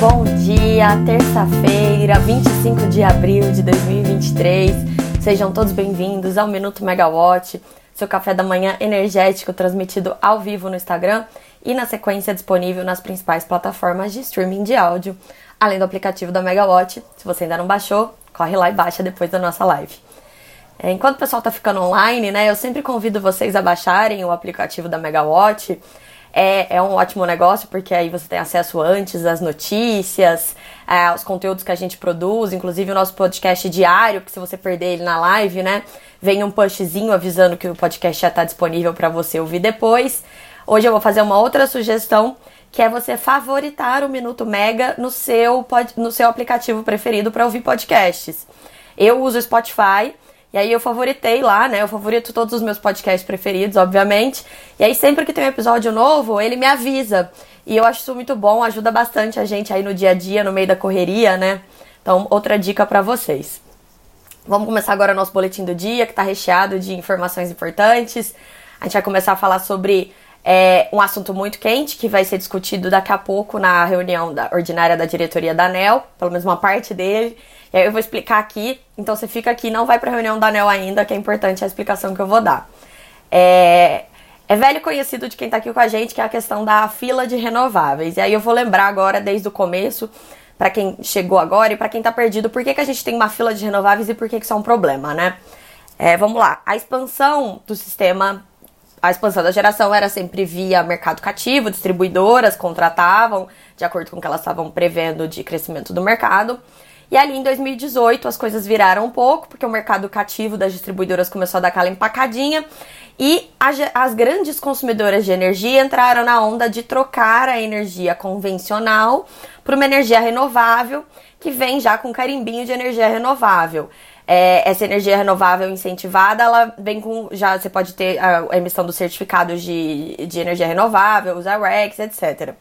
bom dia, terça-feira, 25 de abril de 2023. Sejam todos bem-vindos ao Minuto Megawatt, seu café da manhã energético transmitido ao vivo no Instagram e na sequência disponível nas principais plataformas de streaming de áudio, além do aplicativo da Megawatt. Se você ainda não baixou, corre lá e baixa depois da nossa live. É, enquanto o pessoal tá ficando online, né, eu sempre convido vocês a baixarem o aplicativo da Megawatt é, é um ótimo negócio porque aí você tem acesso antes às notícias, aos conteúdos que a gente produz, inclusive o nosso podcast diário, que se você perder ele na live, né, vem um pushzinho avisando que o podcast já está disponível para você ouvir depois. Hoje eu vou fazer uma outra sugestão, que é você favoritar o Minuto Mega no seu, no seu aplicativo preferido para ouvir podcasts. Eu uso o Spotify, e aí eu favoritei lá, né? Eu favorito todos os meus podcasts preferidos, obviamente. E aí sempre que tem um episódio novo, ele me avisa. E eu acho isso muito bom, ajuda bastante a gente aí no dia a dia, no meio da correria, né? Então, outra dica para vocês. Vamos começar agora o nosso boletim do dia, que está recheado de informações importantes. A gente vai começar a falar sobre é, um assunto muito quente que vai ser discutido daqui a pouco na reunião da, ordinária da diretoria da ANEL, pelo menos uma parte dele. E aí eu vou explicar aqui, então você fica aqui, não vai para a reunião da ANEL ainda, que é importante a explicação que eu vou dar. É, é velho conhecido de quem está aqui com a gente, que é a questão da fila de renováveis. E aí eu vou lembrar agora, desde o começo, para quem chegou agora e para quem está perdido, por que, que a gente tem uma fila de renováveis e por que, que isso é um problema, né? É, vamos lá. A expansão do sistema, a expansão da geração era sempre via mercado cativo, distribuidoras contratavam de acordo com o que elas estavam prevendo de crescimento do mercado. E ali em 2018 as coisas viraram um pouco, porque o mercado cativo das distribuidoras começou a dar aquela empacadinha e as grandes consumidoras de energia entraram na onda de trocar a energia convencional por uma energia renovável que vem já com carimbinho de energia renovável. É, essa energia renovável incentivada, ela vem com. Já você pode ter a, emissão dos certificados de, de energia renovável, os RECs, etc.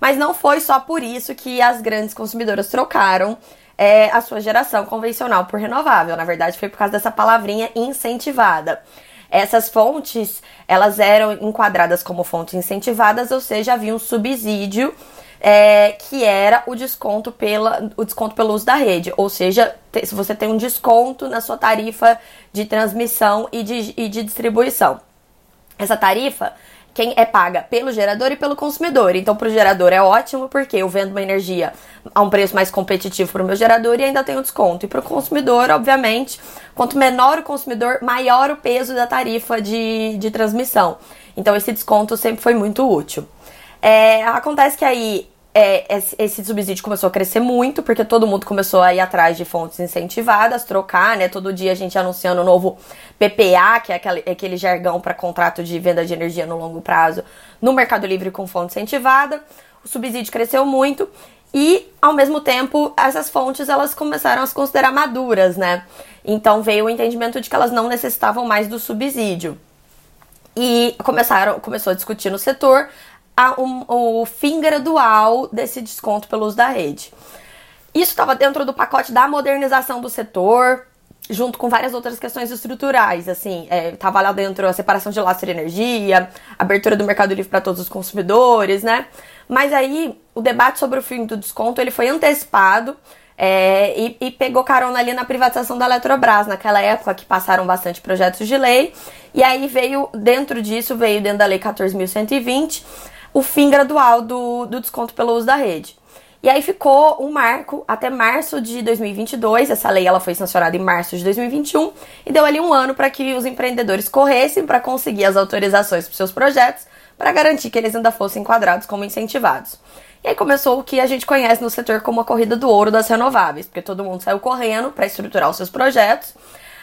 Mas não foi só por isso que as grandes consumidoras trocaram é, a sua geração convencional por renovável. Na verdade, foi por causa dessa palavrinha incentivada. Essas fontes, elas eram enquadradas como fontes incentivadas, ou seja, havia um subsídio é, que era o desconto, pela, o desconto pelo uso da rede. Ou seja, se você tem um desconto na sua tarifa de transmissão e de, e de distribuição. Essa tarifa quem é paga pelo gerador e pelo consumidor. Então, para o gerador é ótimo, porque eu vendo uma energia a um preço mais competitivo para o meu gerador e ainda tenho desconto. E para o consumidor, obviamente, quanto menor o consumidor, maior o peso da tarifa de, de transmissão. Então, esse desconto sempre foi muito útil. É, acontece que aí é, esse subsídio começou a crescer muito, porque todo mundo começou a ir atrás de fontes incentivadas, trocar, né? Todo dia a gente anunciando o novo PPA, que é aquele, aquele jargão para contrato de venda de energia no longo prazo, no Mercado Livre com fonte incentivada. O subsídio cresceu muito e, ao mesmo tempo, essas fontes elas começaram a se considerar maduras, né? Então veio o entendimento de que elas não necessitavam mais do subsídio. E começaram, começou a discutir no setor a, um, o fim gradual desse desconto pelo uso da rede. Isso estava dentro do pacote da modernização do setor, junto com várias outras questões estruturais, assim, estava é, lá dentro a separação de lastro de energia, abertura do mercado livre para todos os consumidores, né? Mas aí o debate sobre o fim do desconto ele foi antecipado é, e, e, pegou carona ali na privatização da Eletrobras, naquela época que passaram bastante projetos de lei, e aí veio, dentro disso, veio dentro da Lei 14.120, o fim gradual do, do desconto pelo uso da rede. E aí ficou um marco até março de 2022. Essa lei ela foi sancionada em março de 2021 e deu ali um ano para que os empreendedores corressem para conseguir as autorizações para seus projetos, para garantir que eles ainda fossem enquadrados como incentivados. E aí começou o que a gente conhece no setor como a corrida do ouro das renováveis, porque todo mundo saiu correndo para estruturar os seus projetos.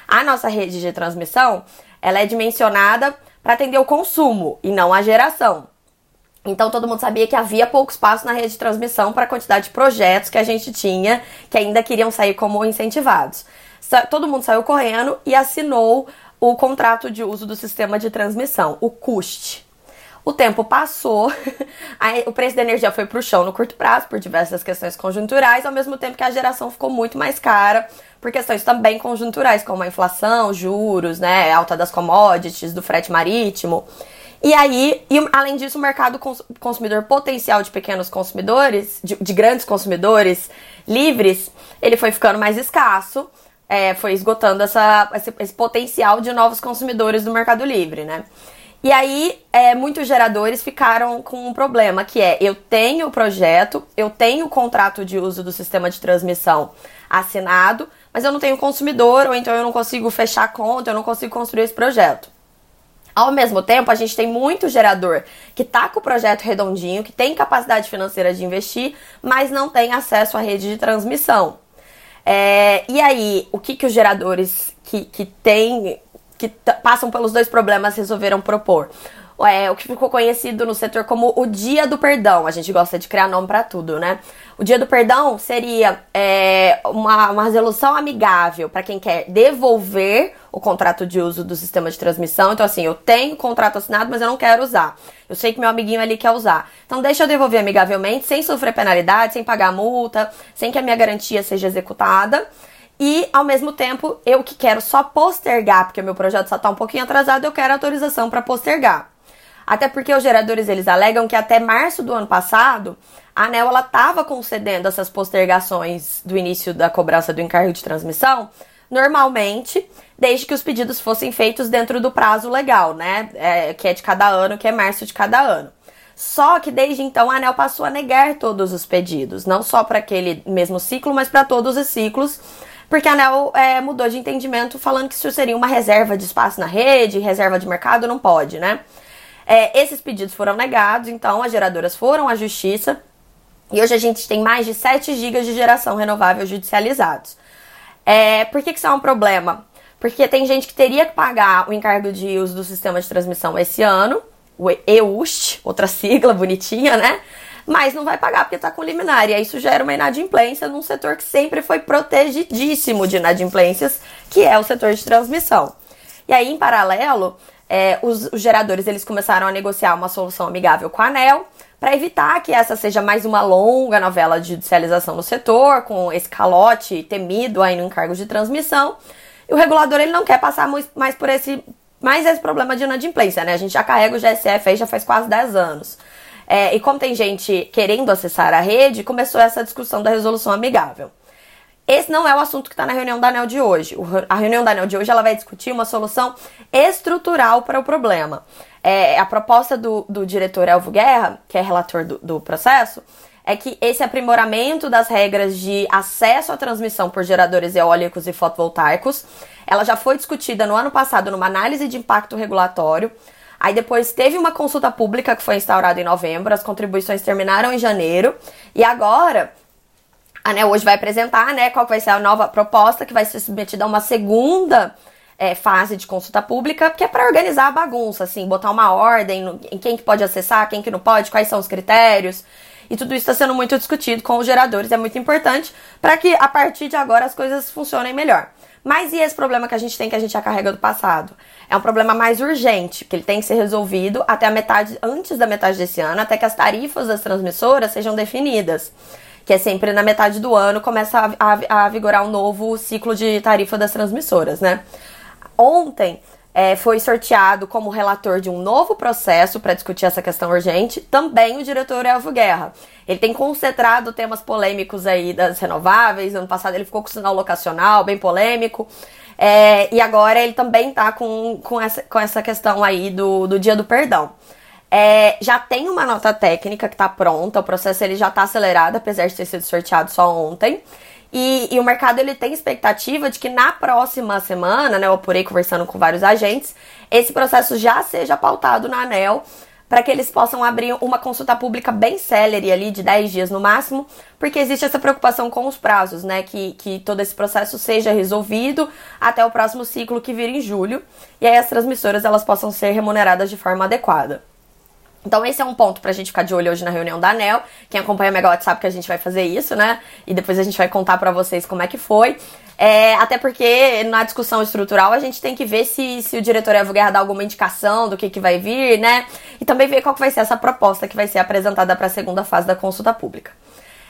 A nossa rede de transmissão, ela é dimensionada para atender o consumo e não a geração. Então todo mundo sabia que havia pouco espaço na rede de transmissão para a quantidade de projetos que a gente tinha que ainda queriam sair como incentivados. Todo mundo saiu correndo e assinou o contrato de uso do sistema de transmissão, o CUST. O tempo passou, o preço da energia foi para o chão no curto prazo por diversas questões conjunturais, ao mesmo tempo que a geração ficou muito mais cara por questões também conjunturais, como a inflação, juros, né, alta das commodities, do frete marítimo. E aí, e, além disso, o mercado consumidor potencial de pequenos consumidores, de, de grandes consumidores livres, ele foi ficando mais escasso, é, foi esgotando essa, esse, esse, potencial de novos consumidores do Mercado Livre, né? E aí, é, muitos geradores ficaram com um problema, que é, eu tenho o projeto, eu tenho o contrato de uso do sistema de transmissão assinado, mas eu não tenho consumidor, ou então eu não consigo fechar a conta, eu não consigo construir esse projeto. Ao mesmo tempo, a gente tem muito gerador que está com o projeto redondinho, que tem capacidade financeira de investir, mas não tem acesso à rede de transmissão. É, e aí, o que, que os geradores que, que têm, que passam pelos dois problemas resolveram propor? é, o que ficou conhecido no setor como o Dia do Perdão. A gente gosta de criar nome para tudo, né? O Dia do Perdão seria é, uma, uma resolução amigável para quem quer devolver o contrato de uso do sistema de transmissão. Então, assim, eu tenho contrato assinado, mas eu não quero usar. Eu sei que meu amiguinho ali quer usar. Então, deixa eu devolver amigavelmente, sem sofrer penalidade, sem pagar multa, sem que a minha garantia seja executada. E, ao mesmo tempo, eu que quero só postergar, porque o meu projeto só está um pouquinho atrasado, eu quero autorização para postergar. Até porque os geradores eles alegam que até março do ano passado, a ANEL ela estava concedendo essas postergações do início da cobrança do encargo de transmissão, normalmente, desde que os pedidos fossem feitos dentro do prazo legal, né? É, que é de cada ano, que é março de cada ano. Só que desde então a ANEL passou a negar todos os pedidos, não só para aquele mesmo ciclo, mas para todos os ciclos, porque a ANEL é, mudou de entendimento falando que isso seria uma reserva de espaço na rede, reserva de mercado, não pode, né? É, esses pedidos foram negados, então as geradoras foram à justiça e hoje a gente tem mais de 7 GB de geração renovável judicializados. É, por que, que isso é um problema? Porque tem gente que teria que pagar o encargo de uso do sistema de transmissão esse ano, o EUST, outra sigla bonitinha, né? Mas não vai pagar porque está com liminar. E aí isso gera uma inadimplência num setor que sempre foi protegidíssimo de inadimplências, que é o setor de transmissão. E aí, em paralelo, é, os, os, geradores eles começaram a negociar uma solução amigável com a ANEL para evitar que essa seja mais uma longa novela de judicialização no setor, com esse calote temido aí no encargo de transmissão. E o regulador ele não quer passar mais por esse mais esse problema de inadimplência, né? A gente já carrega o GSF aí já faz quase 10 anos. É, e como tem gente querendo acessar a rede, começou essa discussão da resolução amigável. Esse não é o assunto que está na reunião da ANEL de hoje. A reunião da ANEL de hoje ela vai discutir uma solução estrutural para o problema. É, a proposta do, do diretor Elvo Guerra, que é relator do, do processo, é que esse aprimoramento das regras de acesso à transmissão por geradores eólicos e fotovoltaicos, ela já foi discutida no ano passado numa análise de impacto regulatório. Aí depois teve uma consulta pública que foi instaurada em novembro, as contribuições terminaram em janeiro, e agora a ANEL hoje vai apresentar, né, qual vai ser a nova proposta que vai ser submetida a uma segunda é, fase de consulta pública, que é para organizar a bagunça, assim, botar uma ordem no, em quem que pode acessar, quem que não pode, quais são os critérios. E tudo isso está sendo muito discutido com os geradores, é muito importante para que a partir de agora as coisas funcionem melhor. Mas e esse problema que a gente tem que a gente já carrega do passado? É um problema mais urgente, que ele tem que ser resolvido até a metade, antes da metade desse ano, até que as tarifas das transmissoras sejam definidas que é sempre na metade do ano, começa a, a, a vigorar um novo ciclo de tarifa das transmissoras, né? Ontem é, foi sorteado como relator de um novo processo para discutir essa questão urgente, também o diretor Elvio Guerra. Ele tem concentrado temas polêmicos aí das renováveis. Ano passado ele ficou com o sinal locacional, bem polêmico. É, e agora ele também está com, com, essa, com essa questão aí do, do dia do perdão. É, já tem uma nota técnica que está pronta, o processo ele já está acelerado, apesar de ter sido sorteado só ontem. E, e, o mercado ele tem expectativa de que na próxima semana, né, eu apurei conversando com vários agentes, esse processo já seja pautado na ANEL para que eles possam abrir uma consulta pública bem célere ali, de 10 dias no máximo, porque existe essa preocupação com os prazos, né? Que, que todo esse processo seja resolvido até o próximo ciclo que vira em julho, e aí as transmissoras elas possam ser remuneradas de forma adequada. Então esse é um ponto pra gente ficar de olho hoje na reunião da ANEL. Quem acompanha o Megawatt sabe que a gente vai fazer isso, né? E depois a gente vai contar para vocês como é que foi. É, até porque na discussão estrutural a gente tem que ver se, se o diretor Evo Guerra dá alguma indicação do que, que vai vir, né? E também ver qual que vai ser essa proposta que vai ser apresentada para a segunda fase da consulta pública.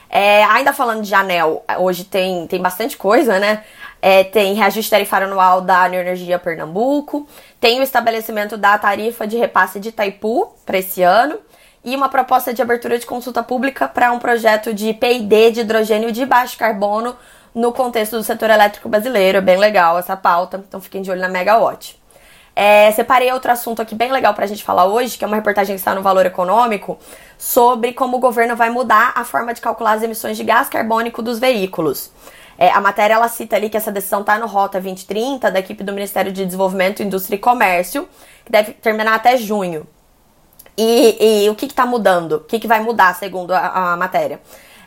É, ainda falando de ANEL, hoje tem, tem bastante coisa, né? É, tem reajuste tarifário anual da Energia Pernambuco, tem o estabelecimento da tarifa de repasse de Itaipu para esse ano e uma proposta de abertura de consulta pública para um projeto de PID de hidrogênio de baixo carbono no contexto do setor elétrico brasileiro. É bem legal essa pauta, então fiquem de olho na Megawatt. É, separei outro assunto aqui bem legal para a gente falar hoje, que é uma reportagem que está no Valor Econômico, sobre como o governo vai mudar a forma de calcular as emissões de gás carbônico dos veículos. É, a matéria ela cita ali que essa decisão está no Rota 2030 da equipe do Ministério de Desenvolvimento, Indústria e Comércio, que deve terminar até junho. E, e o que está mudando? O que, que vai mudar, segundo a, a matéria?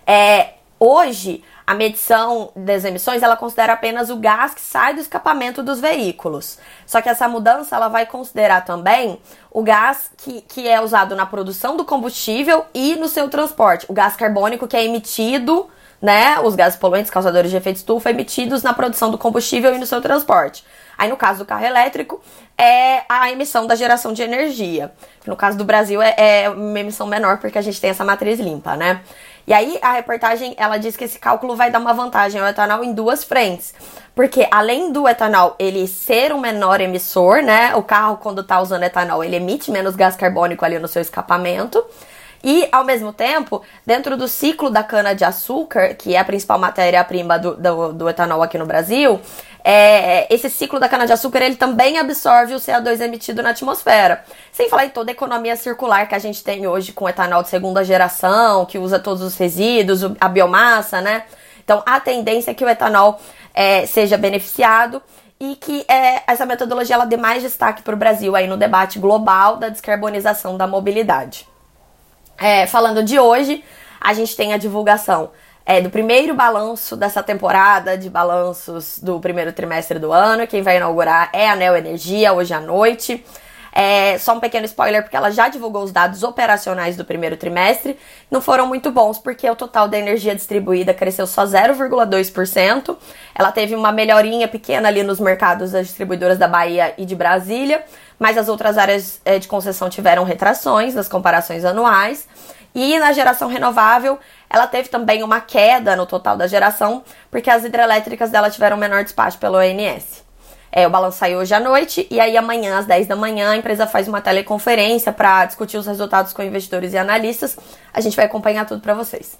É, hoje, a medição das emissões ela considera apenas o gás que sai do escapamento dos veículos. Só que essa mudança ela vai considerar também o gás que, que é usado na produção do combustível e no seu transporte. O gás carbônico que é emitido né, os gases poluentes causadores de efeito estufa emitidos na produção do combustível e no seu transporte. Aí, no caso do carro elétrico, é a emissão da geração de energia. No caso do Brasil, é, é uma emissão menor, porque a gente tem essa matriz limpa, né? E aí, a reportagem, ela diz que esse cálculo vai dar uma vantagem ao etanol em duas frentes. Porque, além do etanol ele ser um menor emissor, né? O carro, quando tá usando etanol, ele emite menos gás carbônico ali no seu escapamento. E, ao mesmo tempo, dentro do ciclo da cana-de-açúcar, que é a principal matéria-prima do, do, do, etanol aqui no Brasil, é, esse ciclo da cana-de-açúcar ele também absorve o CO2 emitido na atmosfera. Sem falar em toda a economia circular que a gente tem hoje com etanol de segunda geração, que usa todos os resíduos, a biomassa, né? Então, a tendência é que o etanol é, seja beneficiado e que é, essa metodologia ela dê mais destaque para o Brasil aí no debate global da descarbonização da mobilidade. É, falando de hoje, a gente tem a divulgação é, do primeiro balanço dessa temporada de balanços do primeiro trimestre do ano. Quem vai inaugurar é a Neo Energia hoje à noite. É, só um pequeno spoiler, porque ela já divulgou os dados operacionais do primeiro trimestre. Não foram muito bons, porque o total da energia distribuída cresceu só 0,2%. Ela teve uma melhorinha pequena ali nos mercados das distribuidoras da Bahia e de Brasília, mas as outras áreas é, de concessão tiveram retrações nas comparações anuais. E na geração renovável, ela teve também uma queda no total da geração, porque as hidrelétricas dela tiveram menor despacho pelo ONS. É, o balanço saiu hoje à noite e aí amanhã, às 10 da manhã, a empresa faz uma teleconferência para discutir os resultados com investidores e analistas. A gente vai acompanhar tudo para vocês.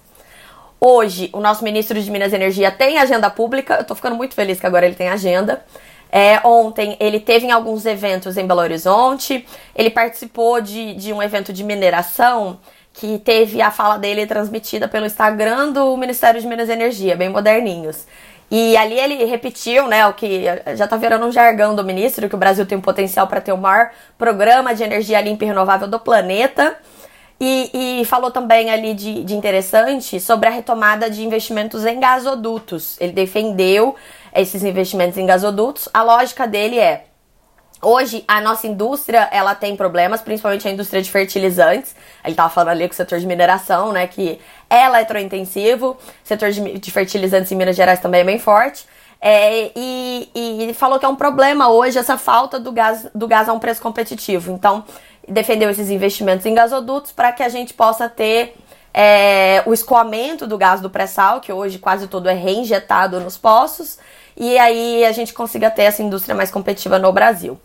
Hoje, o nosso ministro de Minas e Energia tem agenda pública. Eu tô ficando muito feliz que agora ele tem agenda. É, ontem ele teve em alguns eventos em Belo Horizonte. Ele participou de, de um evento de mineração que teve a fala dele transmitida pelo Instagram do Ministério de Minas e Energia, bem moderninhos. E ali ele repetiu, né, o que já tá virando um jargão do ministro, que o Brasil tem um potencial para ter o maior programa de energia limpa e renovável do planeta. E, e falou também ali de, de interessante sobre a retomada de investimentos em gasodutos. Ele defendeu esses investimentos em gasodutos. A lógica dele é Hoje, a nossa indústria, ela tem problemas, principalmente a indústria de fertilizantes. Ele estava falando ali com o setor de mineração, né, que é eletrointensivo. Setor de, de fertilizantes em Minas Gerais também é bem forte. É, e, e falou que é um problema hoje essa falta do gás, do gás a um preço competitivo. Então, defendeu esses investimentos em gasodutos para que a gente possa ter é, o escoamento do gás do pré-sal, que hoje quase todo é reinjetado nos poços, e aí a gente consiga ter essa indústria mais competitiva no Brasil.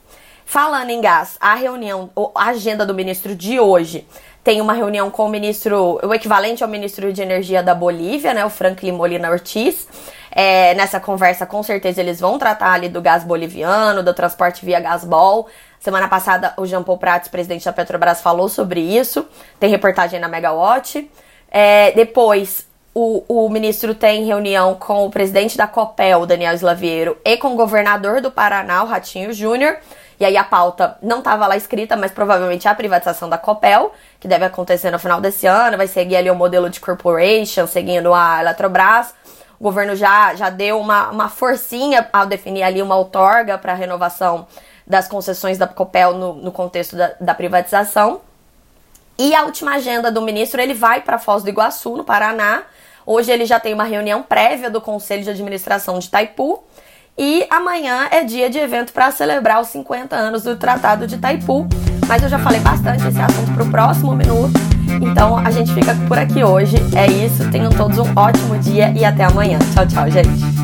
Falando em gás, a reunião, a agenda do ministro de hoje tem uma reunião com o ministro, o equivalente ao ministro de Energia da Bolívia, né, o Franklin Molina Ortiz. É, nessa conversa, com certeza, eles vão tratar ali do gás boliviano, do transporte via gasbol. Semana passada, o Jean Paul Prats, presidente da Petrobras, falou sobre isso. Tem reportagem na Megawatt. É, depois, o, o ministro tem reunião com o presidente da COPEL, Daniel Slaviero, e com o governador do Paraná, o Ratinho Júnior e aí a pauta não estava lá escrita, mas provavelmente é a privatização da Copel, que deve acontecer no final desse ano, vai seguir ali o modelo de corporation, seguindo a Eletrobras. O governo já, já deu uma, uma forcinha ao definir ali uma outorga para a renovação das concessões da Copel no, no contexto da, da privatização. E a última agenda do ministro, ele vai para Foz do Iguaçu, no Paraná. Hoje ele já tem uma reunião prévia do Conselho de Administração de Itaipu e amanhã é dia de evento para celebrar os 50 anos do Tratado de Itaipu. Mas eu já falei bastante esse assunto para o próximo minuto. Então a gente fica por aqui hoje. É isso. Tenham todos um ótimo dia e até amanhã. Tchau, tchau, gente.